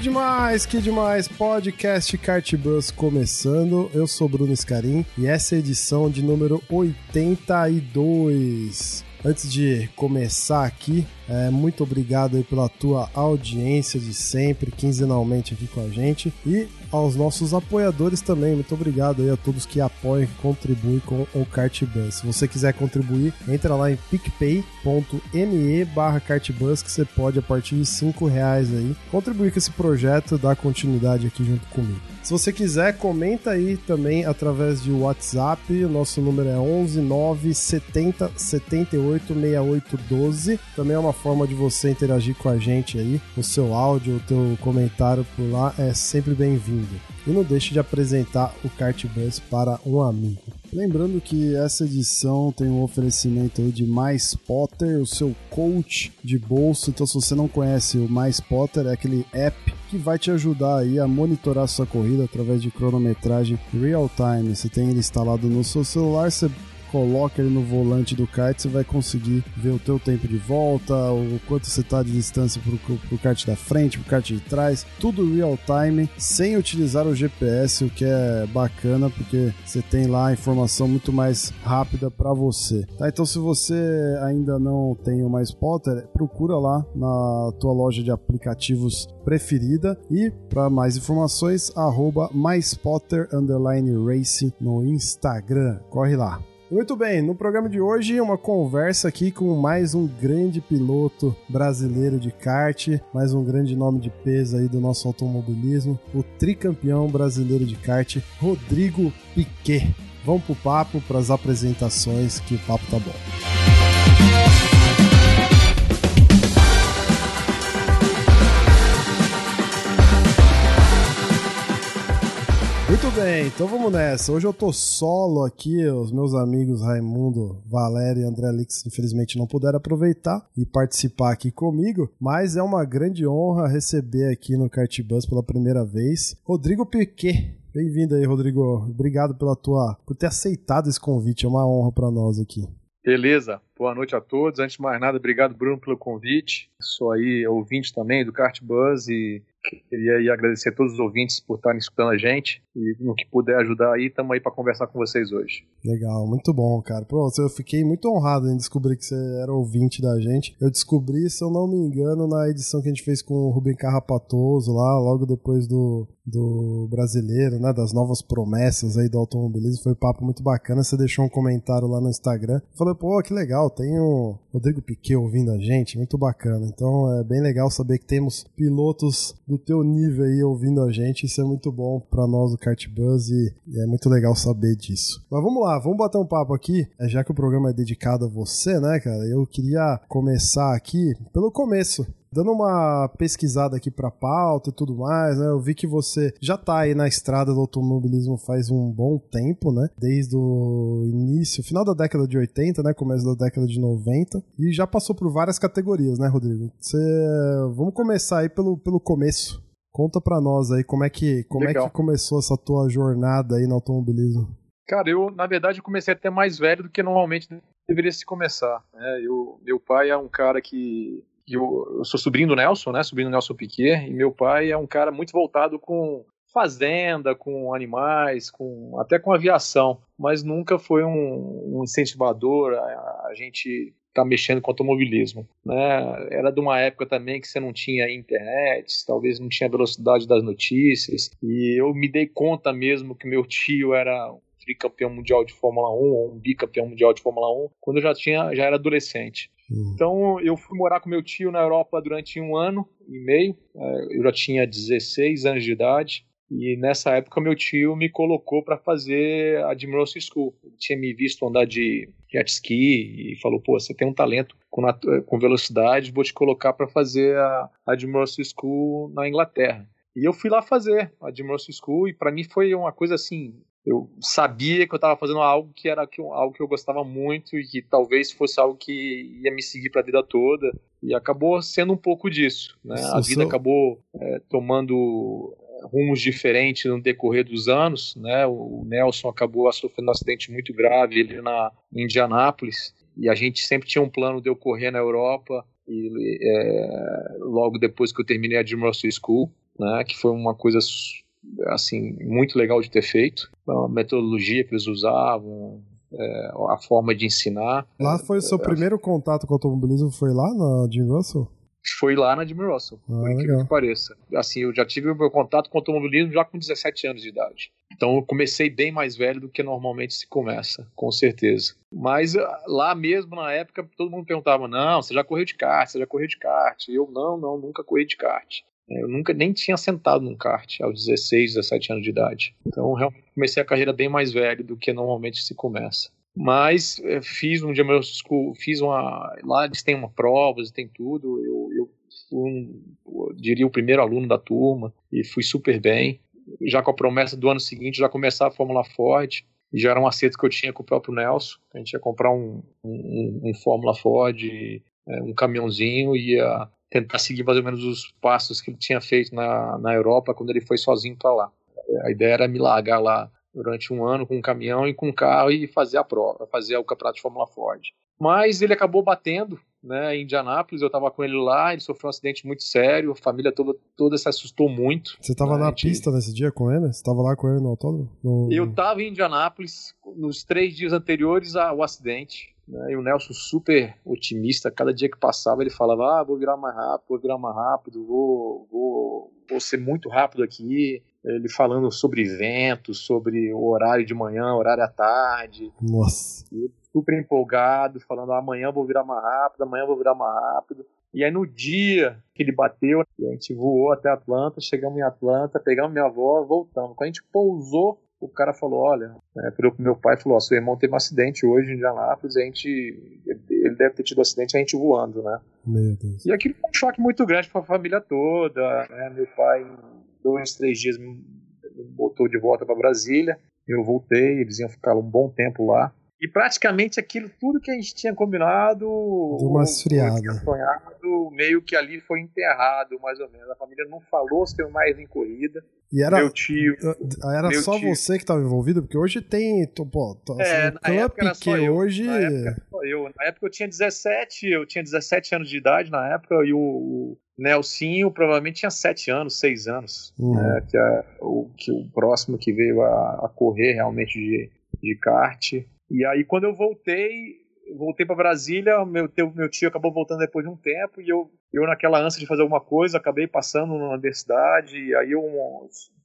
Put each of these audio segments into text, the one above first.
Que demais, que demais! Podcast Cartbus começando. Eu sou Bruno Scarim e essa é a edição de número 82. Antes de começar aqui, é, muito obrigado pela tua audiência de sempre, quinzenalmente aqui com a gente. E aos nossos apoiadores também, muito obrigado aí a todos que apoiam e contribuem com o Cartbus. Se você quiser contribuir, entra lá em picpay.me barra Cartbus que você pode, a partir de 5 reais aí, contribuir com esse projeto, dar continuidade aqui junto comigo. Se você quiser, comenta aí também através de WhatsApp. O nosso número é 11 9 70 78 68 12. Também é uma forma de você interagir com a gente aí. O seu áudio, o teu comentário por lá é sempre bem-vindo. E não deixe de apresentar o Cartbus para um amigo. Lembrando que essa edição tem um oferecimento de Mais Potter, o seu coach de bolso. Então, se você não conhece o Mais Potter, é aquele app que vai te ajudar aí a monitorar sua corrida através de cronometragem real time. Você tem ele instalado no seu celular, você coloca ele no volante do kart, você vai conseguir ver o teu tempo de volta, o quanto você está de distância pro, pro kart da frente, pro kart de trás, tudo real time, sem utilizar o GPS, o que é bacana, porque você tem lá a informação muito mais rápida para você. Tá? Então se você ainda não tem o Mais Potter, procura lá na tua loja de aplicativos preferida e para mais informações, arroba MySpotter Racing no Instagram. Corre lá. Muito bem, no programa de hoje, uma conversa aqui com mais um grande piloto brasileiro de kart, mais um grande nome de peso aí do nosso automobilismo, o tricampeão brasileiro de kart, Rodrigo Piquet. Vamos pro papo, para as apresentações, que o papo tá bom. Muito bem, então vamos nessa. Hoje eu tô solo aqui, os meus amigos Raimundo, Valério e André Alix infelizmente não puderam aproveitar e participar aqui comigo, mas é uma grande honra receber aqui no Cartbus pela primeira vez Rodrigo Piquet. Bem-vindo aí, Rodrigo. Obrigado pela tua por ter aceitado esse convite, é uma honra para nós aqui. Beleza, boa noite a todos. Antes de mais nada, obrigado, Bruno, pelo convite. Sou aí ouvinte também do Kart Buzz e queria agradecer a todos os ouvintes por estarem escutando a gente e no que puder ajudar aí, estamos aí para conversar com vocês hoje. Legal, muito bom, cara. Pô, eu fiquei muito honrado em descobrir que você era ouvinte da gente. Eu descobri, se eu não me engano, na edição que a gente fez com o Rubem Carrapatoso lá, logo depois do, do brasileiro, né, das novas promessas aí do automobilismo. Foi um papo muito bacana. Você deixou um comentário lá no Instagram. Falei, pô, que legal, tem o Rodrigo Piquet ouvindo a gente, muito bacana. Então é bem legal saber que temos pilotos do teu nível aí ouvindo a gente. Isso é muito bom para nós do Kart Buzz e, é muito legal saber disso. Mas vamos lá, vamos bater um papo aqui. Já que o programa é dedicado a você, né, cara? Eu queria começar aqui pelo começo. Dando uma pesquisada aqui pra pauta e tudo mais, né? Eu vi que você já tá aí na estrada do automobilismo faz um bom tempo, né? Desde o início, final da década de 80, né? Começo da década de 90. E já passou por várias categorias, né, Rodrigo? Você... Vamos começar aí pelo, pelo começo. Conta pra nós aí como é que, como é que começou essa tua jornada aí no automobilismo. Cara, eu, na verdade, comecei até mais velho do que normalmente deveria se começar. Né? Eu, meu pai é um cara que eu, eu, sou sobrinho do Nelson, né? Sobrinho do Nelson Piquet, e meu pai é um cara muito voltado com fazenda, com animais, com até com aviação, mas nunca foi um, um incentivador a, a gente tá mexendo com automobilismo, né? Era de uma época também que você não tinha internet, talvez não tinha velocidade das notícias, e eu me dei conta mesmo que meu tio era um tricampeão mundial de Fórmula 1 ou um bicampeão mundial de Fórmula 1 quando eu já tinha já era adolescente. Então eu fui morar com meu tio na Europa durante um ano e meio. Eu já tinha 16 anos de idade. E nessa época meu tio me colocou para fazer a Admiral School. Ele tinha me visto andar de jet ski e falou: pô, você tem um talento com, com velocidade, vou te colocar para fazer a Admiral School na Inglaterra. E eu fui lá fazer a Russell School e para mim foi uma coisa assim, eu sabia que eu estava fazendo algo que era algo que eu gostava muito e que talvez fosse algo que ia me seguir para a vida toda e acabou sendo um pouco disso, né? A vida acabou é, tomando é, rumos diferentes no decorrer dos anos, né? O Nelson acabou sofrendo um acidente muito grave ele na em Indianápolis e a gente sempre tinha um plano de eu correr na Europa e é, logo depois que eu terminei a Russell School, né? Que foi uma coisa assim muito legal de ter feito, a metodologia que eles usavam, é, a forma de ensinar. Lá foi o seu é, primeiro contato com o automobilismo, foi lá na Jim Russell? Foi lá na Jimmy Russell, ah, por incrível que pareça. Assim, eu já tive o meu contato com o automobilismo já com 17 anos de idade. Então eu comecei bem mais velho do que normalmente se começa, com certeza. Mas ah, lá mesmo, na época, todo mundo perguntava: não, você já correu de kart, você já correu de kart. E eu, não, não, nunca corri de kart. Eu nunca nem tinha sentado num kart aos 16, 17 anos de idade. Então, realmente comecei a carreira bem mais velho do que normalmente se começa. Mas é, fiz um dia meu fiz uma. Lá eles têm uma prova, eles tudo. Eu, eu fui, um, diria, o primeiro aluno da turma e fui super bem. Já com a promessa do ano seguinte já começar a Fórmula Ford. E já era um acerto que eu tinha com o próprio Nelson. A gente ia comprar um, um, um Fórmula Ford, é, um caminhãozinho, ia tentar seguir mais ou menos os passos que ele tinha feito na, na Europa quando ele foi sozinho para lá. A ideia era me largar lá durante um ano com um caminhão e com um carro e fazer a prova, fazer o campeonato de Fórmula Ford. Mas ele acabou batendo, né, em Indianápolis, eu estava com ele lá, ele sofreu um acidente muito sério, a família toda, toda se assustou muito. Você estava né, na gente... pista nesse dia com ele? Você estava lá com ele no autódromo? No... Eu estava em Indianápolis nos três dias anteriores ao acidente, né? E o Nelson super otimista, cada dia que passava ele falava, ah, vou virar mais rápido, vou virar mais rápido, vou, vou, vou ser muito rápido aqui. Ele falando sobre ventos, sobre o horário de manhã, horário à tarde. Nossa. E super empolgado, falando, ah, amanhã vou virar mais rápido, amanhã vou virar mais rápido. E aí no dia que ele bateu, a gente voou até Atlanta, chegamos em Atlanta, pegamos minha avó, voltamos. Quando a gente pousou o cara falou, olha, né, pro meu pai falou, ó, seu irmão teve um acidente hoje em Indianápolis, a gente, ele deve ter tido um acidente, a gente voando, né? Meu Deus. E aquilo foi um choque muito grande para a família toda, né? Meu pai, em dois, três dias, me botou de volta para Brasília, eu voltei, eles iam ficar um bom tempo lá. E praticamente aquilo, tudo que a gente tinha combinado, Deu uma esfriada. sonhado, meio que ali foi enterrado, mais ou menos. A família não falou se mais em corrida. E era, meu tio. Era meu só tio. você que estava envolvido? Porque hoje tem. Pô, assim, é, na época era só eu. hoje. Na época, só eu. Na época eu tinha 17, eu tinha 17 anos de idade na época, e o, o Nelsinho provavelmente tinha 7 anos, 6 anos. Uhum. Né, que, é o, que o próximo que veio a, a correr realmente de, de kart. E aí quando eu voltei, voltei para Brasília, meu, teu, meu tio acabou voltando depois de um tempo, e eu, eu naquela ânsia de fazer alguma coisa, acabei passando na universidade, e aí eu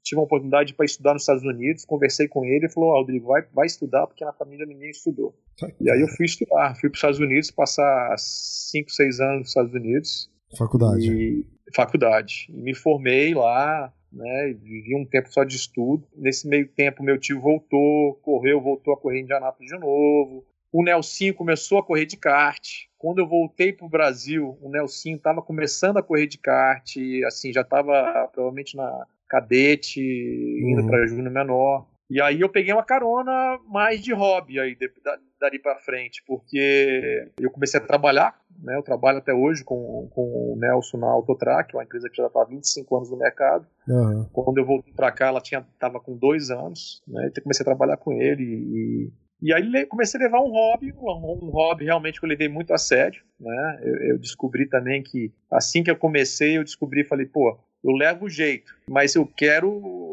tive uma oportunidade para estudar nos Estados Unidos, conversei com ele e falou, oh, Rodrigo, vai, vai estudar, porque na família ninguém estudou. E aí eu fui estudar, fui para os Estados Unidos, passar 5, 6 anos nos Estados Unidos. Faculdade. E, faculdade. E me formei lá, né? Vivi um tempo só de estudo. Nesse meio tempo, meu tio voltou, correu, voltou a correr em Indianápolis de novo. O Nelsinho começou a correr de kart. Quando eu voltei para o Brasil, o Nelsinho estava começando a correr de kart, assim, já estava provavelmente na cadete, indo uhum. para júnior menor. E aí eu peguei uma carona mais de hobby aí dali para frente, porque eu comecei a trabalhar, né? Eu trabalho até hoje com, com o Nelson na Autotrack, uma empresa que já está há 25 anos no mercado. Uhum. Quando eu voltei para cá, ela tinha tava com dois anos, né? Então comecei a trabalhar com ele e, e aí comecei a levar um hobby, um, hobby realmente que eu levei muito a sério, né? Eu, eu descobri também que assim que eu comecei, eu descobri, falei, pô, eu levo o jeito, mas eu quero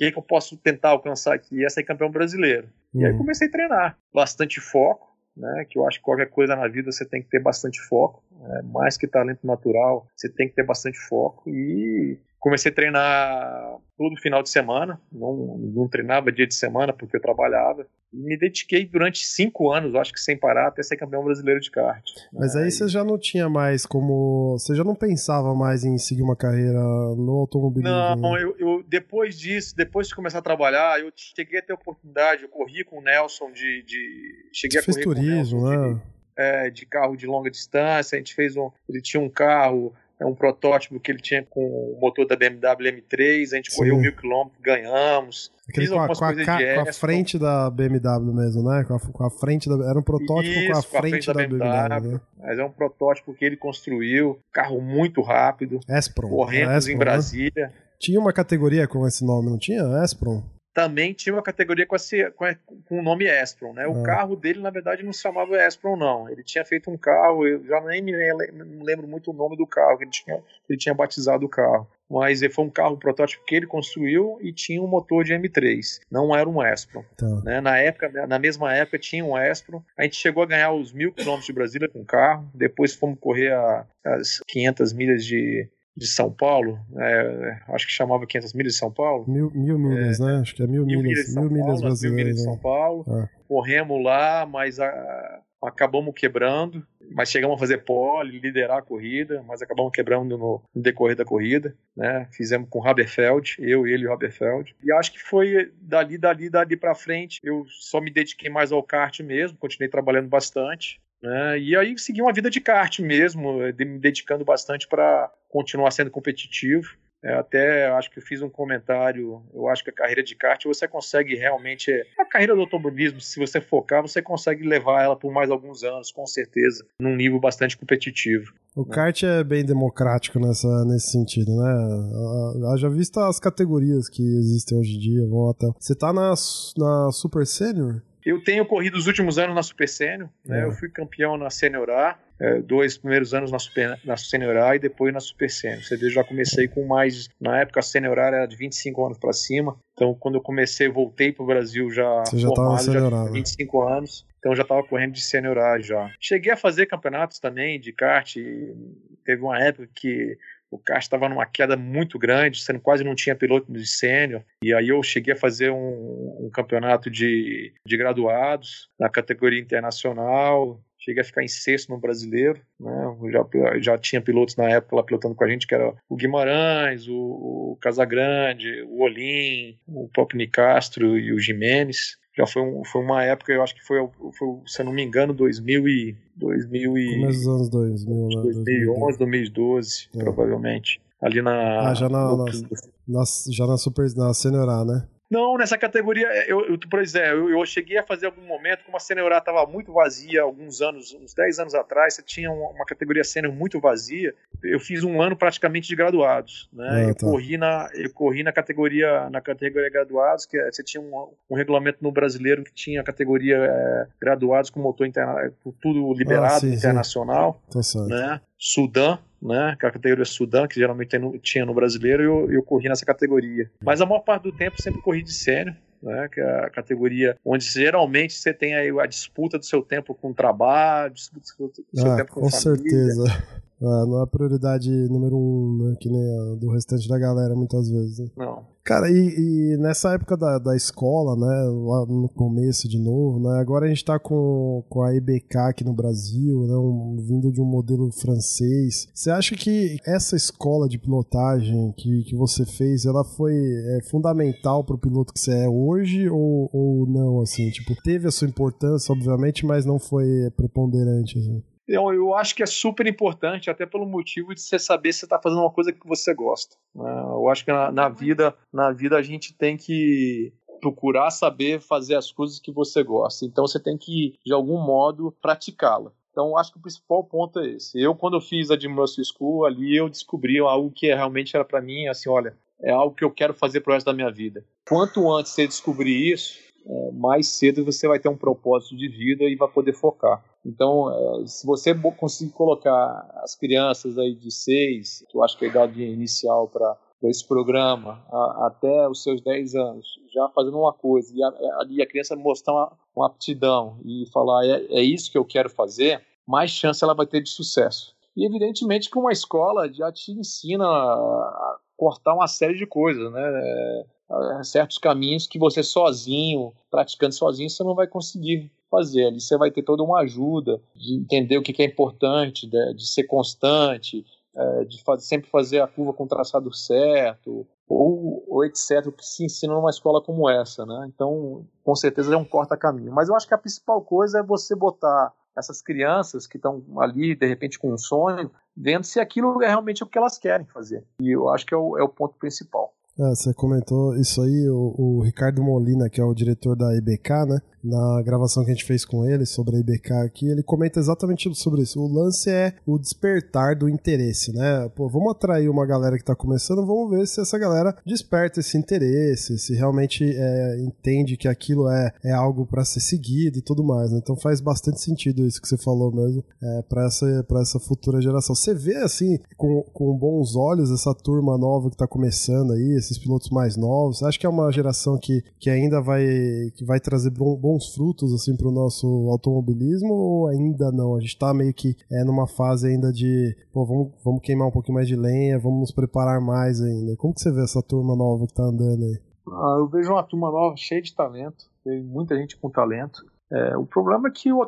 que, que eu posso tentar alcançar aqui? Essa é campeão brasileiro. Uhum. E aí uhum. comecei a treinar. Bastante foco, né? Que eu acho que qualquer coisa na vida você tem que ter bastante foco. Né? Mais que talento natural, você tem que ter bastante foco. E comecei a treinar todo final de semana. Não, não treinava dia de semana porque eu trabalhava me dediquei durante cinco anos, acho que sem parar, até ser campeão brasileiro de kart. Mas aí você já não tinha mais como. Você já não pensava mais em seguir uma carreira no automobilismo? Não, eu, eu, depois disso, depois de começar a trabalhar, eu cheguei a ter oportunidade, eu corri com o Nelson de. de cheguei você a correr turismo, com o Nelson né? De, é, de carro de longa distância, a gente fez um. Ele tinha um carro é um protótipo que ele tinha com o motor da BMW M3, a gente Sim. correu mil quilômetros, ganhamos. Aquele com a, com, a, com a, frente da BMW mesmo, né? Com a, com a frente da, era um protótipo Isso, com a frente, frente da, da, BMW. BMW né? Mas é um protótipo que ele construiu, carro muito rápido. Espron. Corremos em né? Brasília. Né? Tinha uma categoria com esse nome, não tinha? Espron? Também tinha uma categoria com, esse, com, com o nome Espron, né? O ah. carro dele, na verdade, não se chamava Espron, não. Ele tinha feito um carro, eu já nem me lembro muito o nome do carro, que ele tinha, ele tinha batizado o carro. Mas foi um carro protótipo que ele construiu e tinha um motor de M3. Não era um Espron. Tá. Né? Na época, na mesma época, tinha um Espron. A gente chegou a ganhar os mil quilômetros de Brasília com o carro. Depois fomos correr a, as 500 milhas de, de São Paulo, é, acho que chamava 500 milhas de São Paulo. Mil, mil milhas, é, né? Acho que é mil, mil milhas, milhas, mil milhas brasileiras. Mil milhas de São Paulo. É. Corremos lá, mas a, acabamos quebrando, mas chegamos a fazer pole, liderar a corrida, mas acabamos quebrando no, no decorrer da corrida, né? Fizemos com o Haberfeld, eu, ele e o Haberfeld. E acho que foi dali, dali, dali para frente. Eu só me dediquei mais ao kart mesmo, continuei trabalhando bastante. Né? E aí segui uma vida de kart mesmo, me dedicando bastante para continuar sendo competitivo. É, até acho que eu fiz um comentário. Eu acho que a carreira de kart você consegue realmente. A carreira do automobilismo, se você focar, você consegue levar ela por mais alguns anos, com certeza, num nível bastante competitivo. O né? kart é bem democrático nessa, nesse sentido, né? Já visto as categorias que existem hoje em dia. Vão até... Você tá na, na Super Senior? Eu tenho corrido os últimos anos na Super Sênior, né? É. Eu fui campeão na Sênior A, é, dois primeiros anos na, Super, na Sênior A e depois na Super Sênior. Você vê, já comecei com mais, na época a Sênior A era de 25 anos para cima, então quando eu comecei, voltei pro Brasil já Você já formado, já tinha 25 né? anos, então já estava correndo de Sênior A já. Cheguei a fazer campeonatos também de kart, teve uma época que o kart estava numa queda muito grande, sendo quase não tinha piloto de sênior. E aí eu cheguei a fazer um, um campeonato de, de graduados na categoria internacional. Cheguei a ficar em sexto no brasileiro, né? já, já tinha pilotos na época lá pilotando com a gente, que era o Guimarães, o, o Casagrande, o Olim, o Pop Nicastro e o Jimenez já foi, um, foi uma época, eu acho que foi, foi, se eu não me engano, 2000 e, 2000 e... Começo dos anos 2000, né? 2011, 2012, é. provavelmente. Ali na... Ah, já na, na, na, já na Super, na Senior A, né? Não, nessa categoria, eu, eu por exemplo, eu, eu, cheguei a fazer algum momento, como a Senior estava muito vazia, alguns anos, uns 10 anos atrás, você tinha uma, uma categoria Senior muito vazia, eu fiz um ano praticamente de graduados, né? Ah, eu, tá. corri na, eu corri na categoria, na categoria graduados, que é, você tinha um, um regulamento no brasileiro que tinha a categoria é, graduados com motor interna, tudo liberado, ah, sim, internacional, sim. Tá né? Sudã, né? Que é a categoria Sudã, que geralmente no, tinha no brasileiro, e eu, eu corri nessa categoria. Mas a maior parte do tempo sempre corri de sênior. Né, que é a categoria onde geralmente você tem aí a disputa do seu tempo com o trabalho, disputa do seu ah, tempo com, com certeza. Não é a prioridade número um, né? Que nem a do restante da galera, muitas vezes. Né? Não. Cara, e, e, nessa época da, da escola, né? Lá no começo de novo, né? Agora a gente tá com, com a EBK aqui no Brasil, né? Um, vindo de um modelo francês. Você acha que essa escola de pilotagem que, que você fez, ela foi é, fundamental pro piloto que você é hoje ou, ou não, assim? Tipo, teve a sua importância, obviamente, mas não foi preponderante, assim? Eu, eu acho que é super importante, até pelo motivo de você saber se você está fazendo uma coisa que você gosta. Né? Eu acho que na, na, vida, na vida a gente tem que procurar saber fazer as coisas que você gosta. Então você tem que, de algum modo, praticá-la. Então, acho que o principal ponto é esse. Eu, quando eu fiz a Muscle School, ali eu descobri algo que realmente era para mim, assim, olha, é algo que eu quero fazer pro resto da minha vida. Quanto antes você descobrir isso, é, mais cedo você vai ter um propósito de vida e vai poder focar. Então, é, se você conseguir colocar as crianças aí de 6, que eu acho que é a idade inicial para esse programa, a, até os seus 10 anos, já fazendo uma coisa, e a, a, a criança mostrar uma, uma, aptidão e falar, é, é isso que eu quero fazer, mais chance ela vai ter de sucesso. E evidentemente que uma escola já te ensina a cortar uma série de coisas, né? É, certos caminhos que você sozinho, praticando sozinho, você não vai conseguir fazer. Ali você vai ter toda uma ajuda de entender o que é importante, de, ser constante, é, de sempre fazer a curva com o traçado certo, ou, ou etc., que se ensina numa escola como essa. Né? Então, com certeza é um corta-caminho. Mas eu acho que a principal coisa é você botar essas crianças que estão ali, de repente, com um sonho, vendo se aquilo é realmente o que elas querem fazer. E eu acho que é o, é o ponto principal. É, você comentou isso aí, o, o, Ricardo Molina, que é o diretor da IBK, né? Na gravação que a gente fez com ele sobre a IBK aqui, ele comenta exatamente sobre isso. O lance é o despertar do interesse, né? Pô, vamos atrair uma galera que tá começando, vamos ver se essa galera desperta esse interesse, se realmente é, entende que aquilo é, é algo para ser seguido e tudo mais, né? Então faz bastante sentido isso que você falou mesmo, é, para essa, essa futura geração. Você vê, assim, com, com bons olhos essa turma nova que tá começando aí, esses pilotos mais novos? Acho que é uma geração que, que ainda vai, que vai trazer bons frutos assim para o nosso automobilismo ou ainda não? A gente está meio que é, numa fase ainda de pô, vamos, vamos queimar um pouquinho mais de lenha, vamos nos preparar mais ainda. Como que você vê essa turma nova que está andando aí? Ah, eu vejo uma turma nova cheia de talento, tem muita gente com talento. É, o problema é que o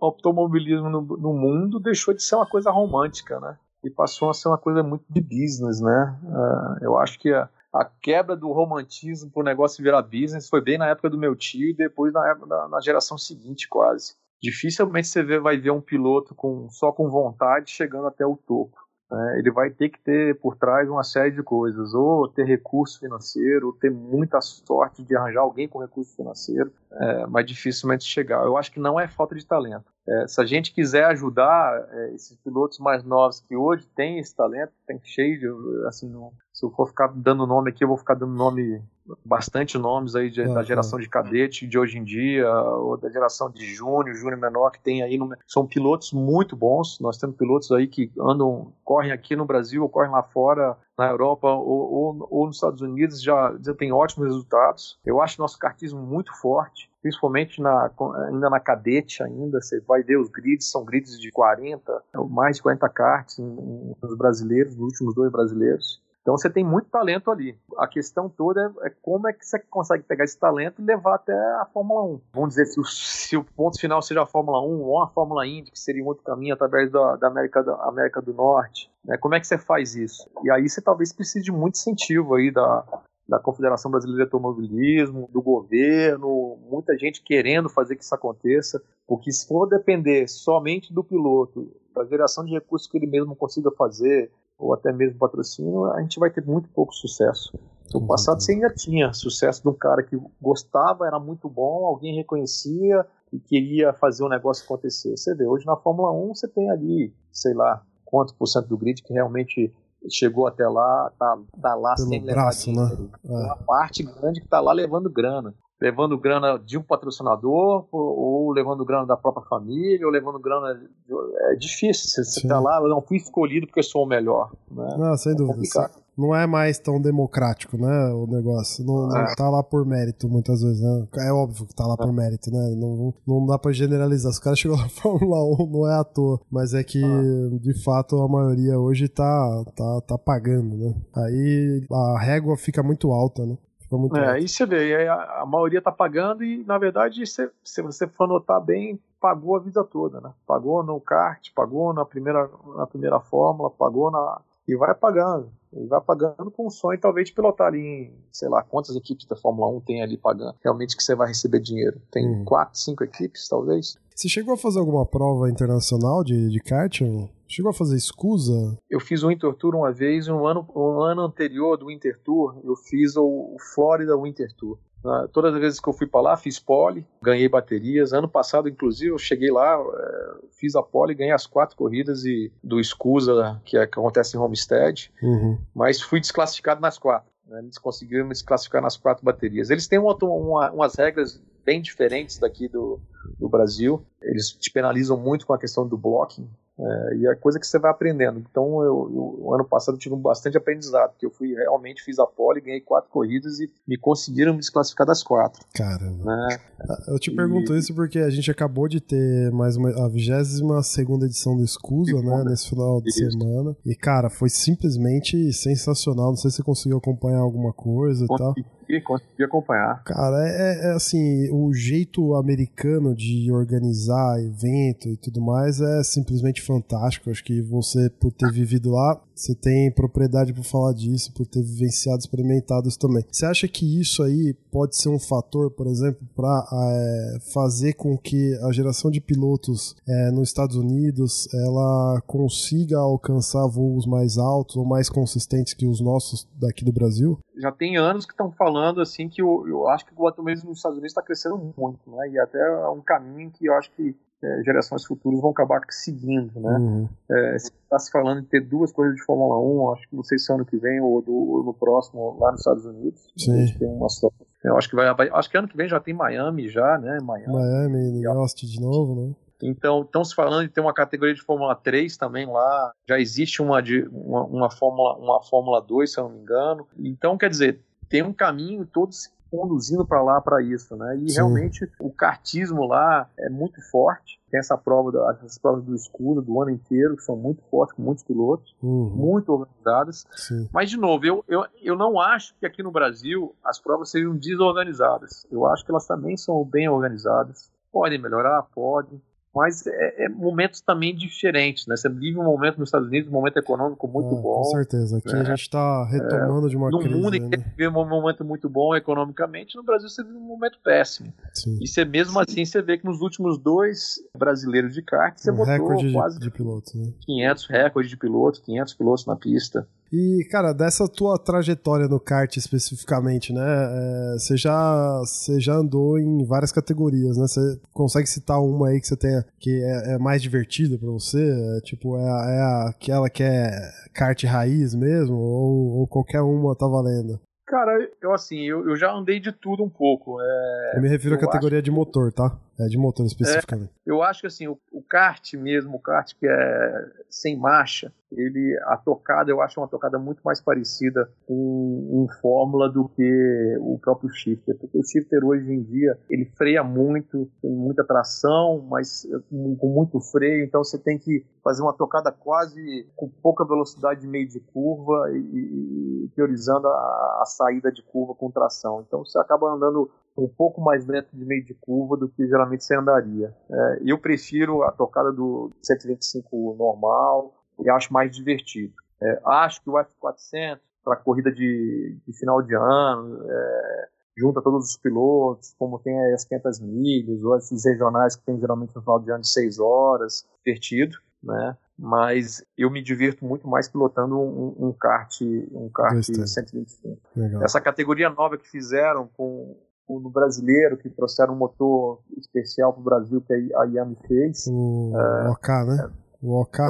automobilismo no, no, mundo deixou de ser uma coisa romântica, né? E passou a ser uma coisa muito de business, né? Uh, eu acho que a, a quebra do romantismo para o negócio virar business foi bem na época do meu tio e depois na, época, na geração seguinte quase. Dificilmente você vê, vai ver um piloto com, só com vontade chegando até o topo. Né? Ele vai ter que ter por trás uma série de coisas, ou ter recurso financeiro, ou ter muita sorte de arranjar alguém com recurso financeiro, é, mas dificilmente chegar. Eu acho que não é falta de talento. É, se a gente quiser ajudar é, esses pilotos mais novos que hoje têm esse talento, tem cheio de, assim, não, se eu for ficar dando nome aqui, eu vou ficar dando nome, bastante nomes aí de, da geração de cadete de hoje em dia, ou da geração de júnior, júnior menor, que tem aí, no, são pilotos muito bons, nós temos pilotos aí que andam, correm aqui no Brasil, ou correm lá fora, na Europa ou, ou, ou nos Estados Unidos, já, já tem ótimos resultados. Eu acho nosso kartismo muito forte, principalmente na, ainda na cadete ainda, você vai ver os grids, são grids de 40, mais de 40 karts nos brasileiros, nos últimos dois brasileiros. Então você tem muito talento ali. A questão toda é, é como é que você consegue pegar esse talento e levar até a Fórmula 1. Vamos dizer, se o, se o ponto final seja a Fórmula 1 ou a Fórmula Indy, que seria um outro caminho através da, da, América, da América do Norte. Né? Como é que você faz isso? E aí você talvez precise de muito incentivo aí da, da Confederação Brasileira de Automobilismo, do governo, muita gente querendo fazer que isso aconteça, porque se for depender somente do piloto, da geração de recursos que ele mesmo consiga fazer, ou até mesmo patrocínio, a gente vai ter muito pouco sucesso. No passado você ainda tinha sucesso de um cara que gostava, era muito bom, alguém reconhecia e queria fazer o negócio acontecer. Você vê, hoje na Fórmula 1 você tem ali, sei lá, quanto por cento do grid que realmente chegou até lá, tá, tá lá Pelo sem braço, levar dinheiro. Né? É. Uma parte grande que tá lá levando grana levando grana de um patrocinador, ou, levando grana da própria família, ou levando grana. De, é difícil. Você está lá, eu não fui escolhido porque sou o melhor. Né? Não, sem é dúvida. Não é mais tão democrático, né? O negócio. Não, não é. tá lá por mérito, muitas vezes, né? É óbvio que tá lá por é. mérito, né? Não, não dá pra generalizar. Os caras chegou na Fórmula 1, não é à toa. Mas é que, ah. de fato, a maioria hoje tá, tá, tá pagando, né? Aí a régua fica muito alta, né? Ficou muito é, aí você vê, aí a, a, maioria tá pagando e, na verdade, se, se você for notar bem, pagou a vida toda, né? Pagou no kart, pagou na primeira, na primeira fórmula, pagou na. E vai pagando. E vai pagando com o sonho, talvez, de pilotar ali em, sei lá, quantas equipes da Fórmula 1 tem ali pagando. Realmente que você vai receber dinheiro. Tem hum. quatro, cinco equipes, talvez. Você chegou a fazer alguma prova internacional de, de kart? Chegou a fazer escusa? Eu fiz o Winter Tour uma vez, um ano, um ano anterior do Winter Tour, eu fiz o, o Florida Winter Tour. Uh, todas as vezes que eu fui para lá, fiz pole, ganhei baterias. Ano passado, inclusive, eu cheguei lá, uh, fiz a pole, ganhei as quatro corridas e, do Escusa, que, é, que acontece em Homestead, uhum. mas fui desclassificado nas quatro. Né? Eles conseguiram me desclassificar nas quatro baterias. Eles têm uma, uma, umas regras bem diferentes daqui do, do Brasil. Eles te penalizam muito com a questão do blocking. É, e é coisa que você vai aprendendo. Então, eu, eu, o ano passado eu tive bastante aprendizado, porque eu fui realmente fiz a pole, ganhei quatro corridas e me conseguiram me desclassificar das quatro. Caramba. Né? Ah, eu te pergunto e... isso porque a gente acabou de ter mais uma, a 22 segunda edição do Escusa, né, nesse final de isso. semana. E, cara, foi simplesmente sensacional. Não sei se você conseguiu acompanhar alguma coisa e tal. Consegui, consegui acompanhar. Cara, é, é, assim, o jeito americano de organizar evento e tudo mais é simplesmente fantástico. Acho que você, por ter vivido lá, você tem propriedade para falar disso, por ter vivenciado, experimentado isso também. Você acha que isso aí pode ser um fator, por exemplo, para é, fazer com que a geração de pilotos é, nos Estados Unidos ela consiga alcançar voos mais altos ou mais consistentes que os nossos daqui do Brasil? Já tem anos que estão falando assim que eu, eu acho que o automobilismo nos Estados Unidos está crescendo muito, né? E até é um caminho que eu acho que é, gerações futuras vão acabar seguindo, né? Uhum. É, está se falando de ter duas coisas de Fórmula 1, acho que não sei se ano que vem ou, do, ou no próximo lá nos Estados Unidos. Sim. Tem uma eu acho que vai, acho que ano que vem já tem Miami já, né? Miami, Miami Austin de novo, né? Então, estão se falando de ter uma categoria de Fórmula 3 também lá. Já existe uma de uma, uma Fórmula uma Fórmula 2, se eu não me engano. Então, quer dizer, tem um caminho todos conduzindo para lá para isso, né? E Sim. realmente o kartismo lá é muito forte. Tem essa prova, essas provas do escuro do ano inteiro que são muito fortes, com muitos pilotos, uhum. muito organizadas. Sim. Mas de novo, eu, eu, eu não acho que aqui no Brasil as provas sejam desorganizadas. Eu acho que elas também são bem organizadas. Podem melhorar, podem mas é, é, momentos também diferentes, né? Você vive um momento nos Estados Unidos, um momento econômico muito é, bom. Com certeza. Aqui né? a gente está retomando de uma no crise. No mundo né? vive um momento muito bom economicamente, no Brasil você vive um momento péssimo. Sim. E você mesmo assim você vê que nos últimos dois brasileiros de kart você um botou quase de, de pilotos, né? 500 recordes de pilotos, 500 pilotos na pista. E, cara, dessa tua trajetória no kart especificamente, né? É, você, já, você já andou em várias categorias, né? Você consegue citar uma aí que você tenha que é, é mais divertida para você? É, tipo, é, é aquela que é kart raiz mesmo? Ou, ou qualquer uma tá valendo? Cara, eu assim, eu, eu já andei de tudo um pouco. É, eu me refiro à categoria de motor, tá? É de motor especificamente. É, eu acho que assim, o, o kart mesmo, o kart que é sem marcha, ele a tocada eu acho uma tocada muito mais parecida com um Fórmula do que o próprio shifter, porque o shifter hoje em dia ele freia muito, tem muita tração, mas com, com muito freio, então você tem que fazer uma tocada quase com pouca velocidade de meio de curva e, e priorizando a, a saída de curva com tração. Então você acaba andando um pouco mais lento de meio de curva do que geralmente você andaria. É, eu prefiro a tocada do 125 normal e acho mais divertido. É, acho que o F400 para corrida de, de, final de ano é, junta todos os pilotos, como tem as 500 milhas, ou esses regionais que tem geralmente no final de ano de 6 horas, divertido, né? Mas eu me divirto muito mais pilotando um, um kart, um kart 125. Legal. Essa categoria nova que fizeram com no brasileiro, que trouxeram um motor especial para o Brasil que a Yami fez. O é, OK, né? O OK. A,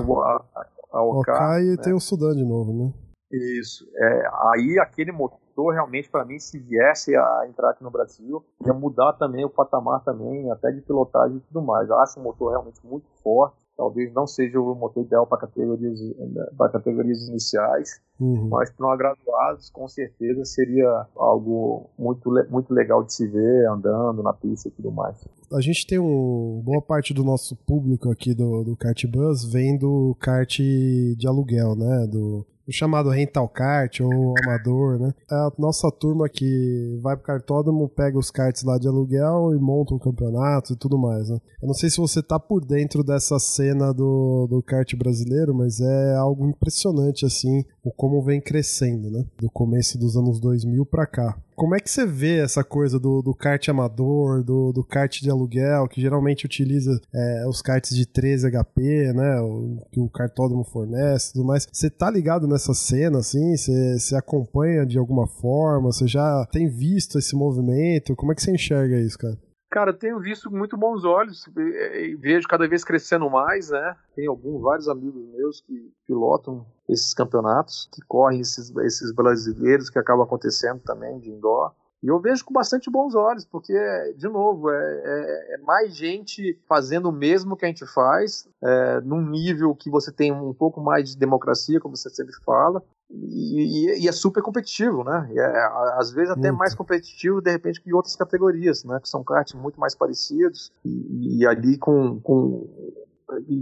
a, OK, OK e né? tem o Sudan de novo, né? Isso. É, aí aquele motor realmente para mim se viesse a entrar aqui no Brasil ia mudar também o patamar também até de pilotagem e tudo mais. Eu acho um motor realmente muito forte talvez não seja o motor ideal para categorias, para categorias iniciais, uhum. mas para graduados, com certeza seria algo muito, muito legal de se ver andando na pista e tudo mais. A gente tem um, boa parte do nosso público aqui do, do Kart Bus vem do kart de aluguel, né? Do, o chamado rental kart ou amador, né? É a nossa turma que vai pro cartódromo, pega os karts lá de aluguel e monta um campeonato e tudo mais, né? Eu não sei se você tá por dentro dessa cena do, do kart brasileiro, mas é algo impressionante, assim, o como vem crescendo, né? Do começo dos anos 2000 para cá. Como é que você vê essa coisa do, do kart amador, do, do kart de aluguel, que geralmente utiliza é, os karts de 13 HP, né? O, que o cartódromo fornece e tudo mais. Você tá ligado nessa cena, assim? Você, você acompanha de alguma forma? Você já tem visto esse movimento? Como é que você enxerga isso, cara? Cara, tenho visto com muito bons olhos, vejo cada vez crescendo mais, né? Tem alguns, vários amigos meus que pilotam esses campeonatos, que correm esses, esses brasileiros que acabam acontecendo também de indoor. E eu vejo com bastante bons olhos, porque, de novo, é, é, é mais gente fazendo o mesmo que a gente faz, é, num nível que você tem um pouco mais de democracia, como você sempre fala, e, e, é super competitivo, né? É, às vezes até muito. mais competitivo de repente que outras categorias, né? Que são karts muito mais parecidos e, e ali com, com e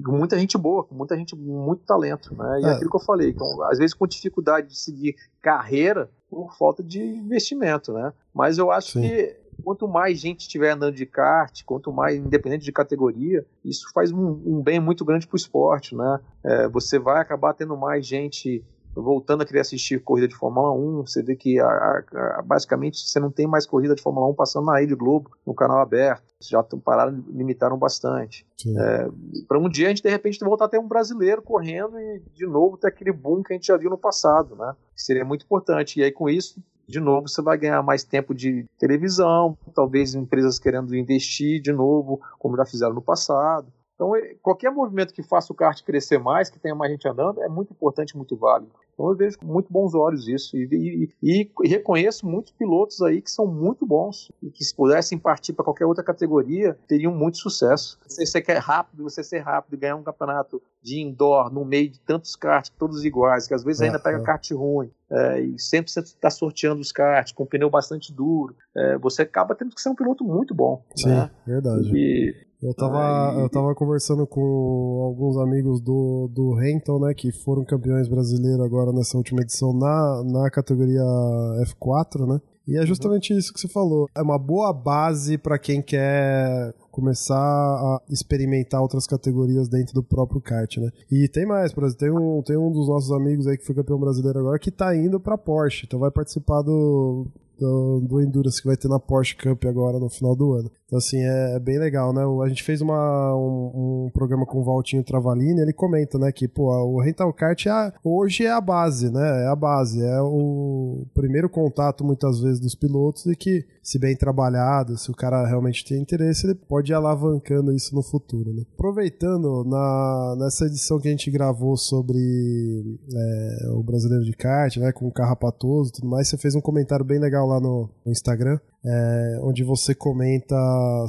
muita gente boa, muita gente, muito talento, né? E é, é aquilo que eu falei, então, às vezes com dificuldade de seguir carreira por falta de investimento, né? Mas eu acho Sim. que quanto mais gente estiver andando de kart, quanto mais independente de categoria, isso faz um, um bem muito grande para o esporte, né? É, você vai acabar tendo mais gente voltando a querer assistir corrida de Fórmula 1, você vê que a, a, a, basicamente você não tem mais corrida de Fórmula 1 passando na Rede Globo, no canal aberto. Já pararam, limitaram bastante. É, para um dia a gente de repente voltar a ter um brasileiro correndo e de novo ter aquele boom que a gente já viu no passado, né? Seria muito importante. E aí com isso de novo você vai ganhar mais tempo de televisão, talvez empresas querendo investir de novo, como já fizeram no passado. Então, é, qualquer movimento que faça o kart crescer mais, que tenha mais gente andando, é muito importante, muito válido. Então, eu vejo com muito bons olhos isso. E, e, e, reconheço muitos pilotos aí que são muito bons e que, se pudessem partir para qualquer outra categoria, teriam muito sucesso. Você, você quer rápido, você ser rápido e ganhar um campeonato de indoor no meio de tantos karts, todos iguais, que às vezes ainda pega kart ruim. É, e sempre você está sorteando os karts com pneu bastante duro. É, você acaba tendo que ser um piloto muito bom. Sim, né? verdade. E, eu tava, Aí... eu tava conversando com alguns amigos do, do Renton, né, que foram campeões brasileiros agora nessa última edição na, na categoria F4, né? E é justamente isso que você falou. É uma boa base para quem quer começar a experimentar outras categorias dentro do próprio kart, né? E tem mais, por exemplo, tem um, tem um dos nossos amigos aí que foi campeão brasileiro agora que tá indo pra Porsche, então vai participar do, do, do Endurance que vai ter na Porsche Cup agora no final do ano. Então, assim, é, é bem legal, né? A gente fez uma, um, um, programa com o Valtinho Travalini, ele comenta, né, que, pô, o Rental Kart é a, hoje é a base, né? É a base, é o primeiro contato, muitas vezes, dos pilotos e que, se bem trabalhado, se o cara realmente tem interesse, ele pode ir alavancando isso no futuro, né? Aproveitando, na, nessa edição que a gente gravou sobre é, o brasileiro de kart, né, com o Carrapatoso e tudo mais, você fez um comentário bem legal lá no, Instagram, é, onde você comenta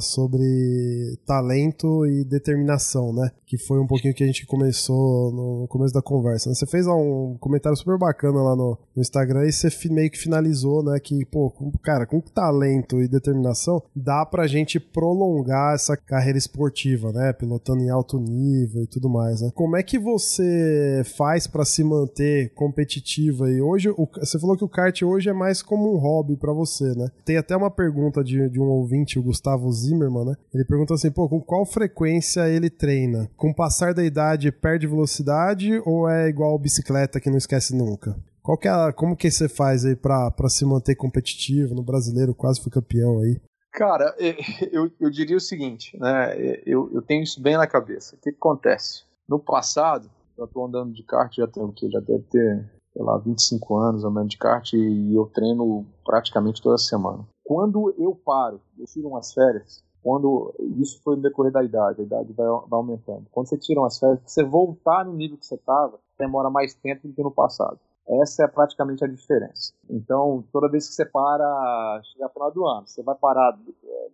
sobre talento e determinação, né? Que foi um pouquinho que a gente começou no começo da conversa. Né? Você fez um comentário super bacana lá no, no, Instagram e você meio que finalizou, né? Que, pô, cara, com talento e determinação, dá pra gente prolongar essa carreira esportiva, né? Pilotando em alto nível e tudo mais, né? Como é que você faz para se manter competitiva? E hoje, o, você falou que o kart hoje é mais como um hobby para você, né? Tem até uma uma pergunta de, de um ouvinte, o Gustavo Zimmermann, né? Ele pergunta assim, pô, com qual frequência ele treina? Com o passar da idade perde velocidade ou é igual bicicleta que não esquece nunca? Qual que é como que você faz aí pra se manter competitivo no brasileiro? Quase foi campeão aí. Cara, eu, eu diria o seguinte, né? Eu, eu tenho isso bem na cabeça. O que, que acontece? No passado, eu tô andando de kart já tem o quê? Já deve ter, sei lá, 25 anos andando de kart e eu treino praticamente toda semana. Quando eu paro, eu tiro umas férias, quando isso foi no decorrer da idade, a idade vai, vai aumentando. Quando você tira umas férias, você voltar no nível que você estava, demora mais tempo do que no passado. Essa é praticamente a diferença. Então, toda vez que você para, chegar final do ano, você vai parar,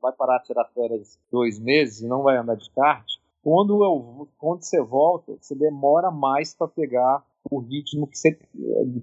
vai parar tirar férias dois meses e não vai andar de kart. Quando, eu, quando você volta, você demora mais para pegar o ritmo que você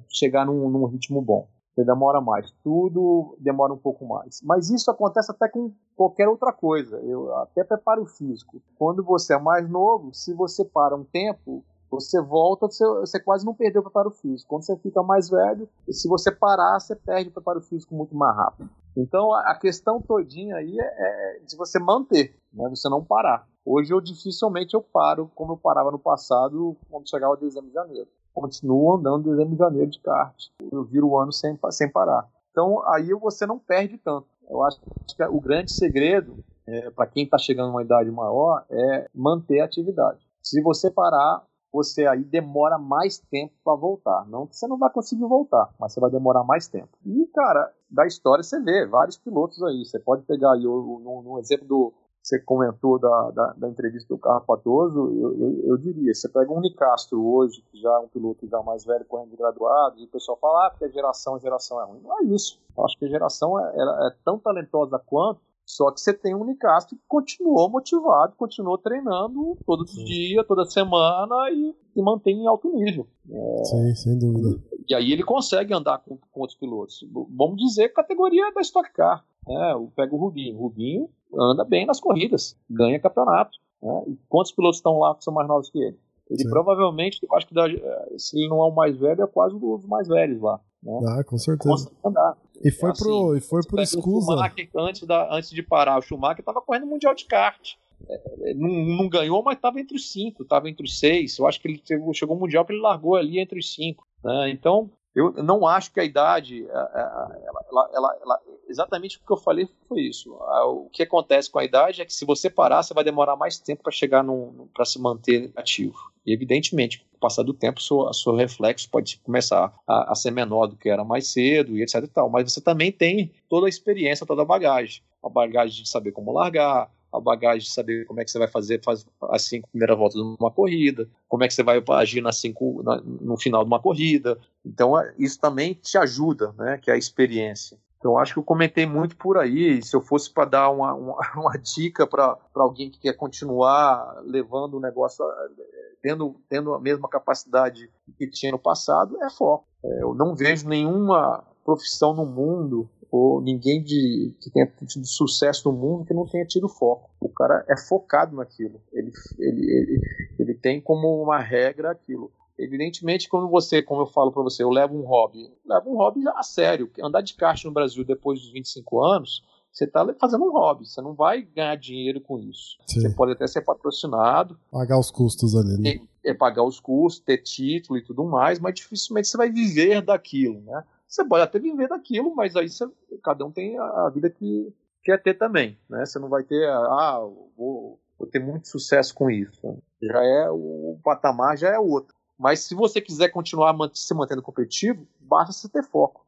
chegar num, num ritmo bom. Você demora mais. Tudo demora um pouco mais. Mas isso acontece até com qualquer outra coisa. Eu até preparo físico. Quando você é mais novo, se você para um tempo, você volta, você, você, quase não perdeu o preparo físico. Quando você fica mais velho, se você parar, você perde o preparo físico muito mais rápido. Então a questão todinha aí é, é de você manter, né? você não parar. Hoje eu dificilmente eu paro como eu parava no passado quando chegava dezembro e janeiro continuo andando em dezembro e janeiro de kart. Eu viro o ano sem, sem parar. Então aí você não perde tanto. Eu acho que o grande segredo é, para quem está chegando a uma idade maior é manter a atividade. Se você parar, você aí demora mais tempo para voltar. Não que você não vai conseguir voltar, mas você vai demorar mais tempo. E, cara, da história você vê vários pilotos aí. Você pode pegar aí no, no exemplo do, você comentou da, da, da, entrevista do Carro Patoso, eu, eu, eu, diria, você pega um Nicastro hoje, que já é um piloto já mais velho, correndo de graduado, e o pessoal fala, ah, porque a geração, a geração é ruim. Não é isso. Eu acho que a geração é, é tão talentosa quanto, só que você tem um Nicastro que continuou motivado, continuou treinando todo Sim. dia, toda semana e se mantém em alto nível. É... Sim, sem dúvida. E aí ele consegue andar com, com outros pilotos. Vamos dizer categoria da Stock Car. É, pega o Rubinho. O Rubinho anda bem nas corridas, ganha campeonato. Né? E quantos pilotos estão lá que são mais novos que ele? Ele Sim. provavelmente, eu acho que eh, se ele não é o mais velho, é quase um dos mais velhos lá. Né? Ah, com certeza. Andar. E foi assim, pro, e foi pro Escusa. Antes, da, antes de parar, o Schumacher estava correndo o Mundial de Kart. É, não, não, ganhou, mas estava entre os cinco, estava entre os seis. Eu acho que ele chegou ao Mundial que ele largou ali entre os cinco. Né? Então, eu não acho que a idade, ela, ela, ela, ela, exatamente o que eu falei foi isso. O que acontece com a idade é que se você parar, você vai demorar mais tempo para chegar para se manter ativo. E evidentemente, com o passar do tempo, o seu reflexo pode começar a, a, ser menor do que era mais cedo e etc e tal. Mas você também tem toda a experiência, toda a bagagem. A bagagem de saber como largar, a bagagem de saber como é que você vai fazer faz, as cinco primeiras voltas numa corrida, como é que você vai agir nas cinco, na, no final de uma corrida. Então, é, isso também te ajuda, né, que é a experiência. Então, acho que eu comentei muito por aí. Se eu fosse para dar uma, uma, uma dica para alguém que quer continuar levando o negócio, tendo, tendo a mesma capacidade que tinha no passado, é foco. É, eu não vejo nenhuma profissão no mundo ou ninguém de, que tenha tido sucesso no mundo que não tenha tido foco. O cara é focado naquilo. Ele, ele, ele, ele tem como uma regra aquilo. Evidentemente, quando você, como eu falo para você, eu levo um hobby, levo um hobby a sério. Andar de kart no Brasil depois dos 25 anos, você está fazendo um hobby, você não vai ganhar dinheiro com isso. Sim. Você pode até ser patrocinado. Pagar os custos ali, né? É, é pagar os custos, ter título e tudo mais, mas dificilmente você vai viver daquilo, né? Você pode até viver daquilo, mas aí você, cada um tem a vida que quer ter também, né? Você não vai ter, ah, vou, vou ter muito sucesso com isso. Já é o patamar já é outro. Mas se você quiser continuar se mantendo competitivo, basta você ter foco.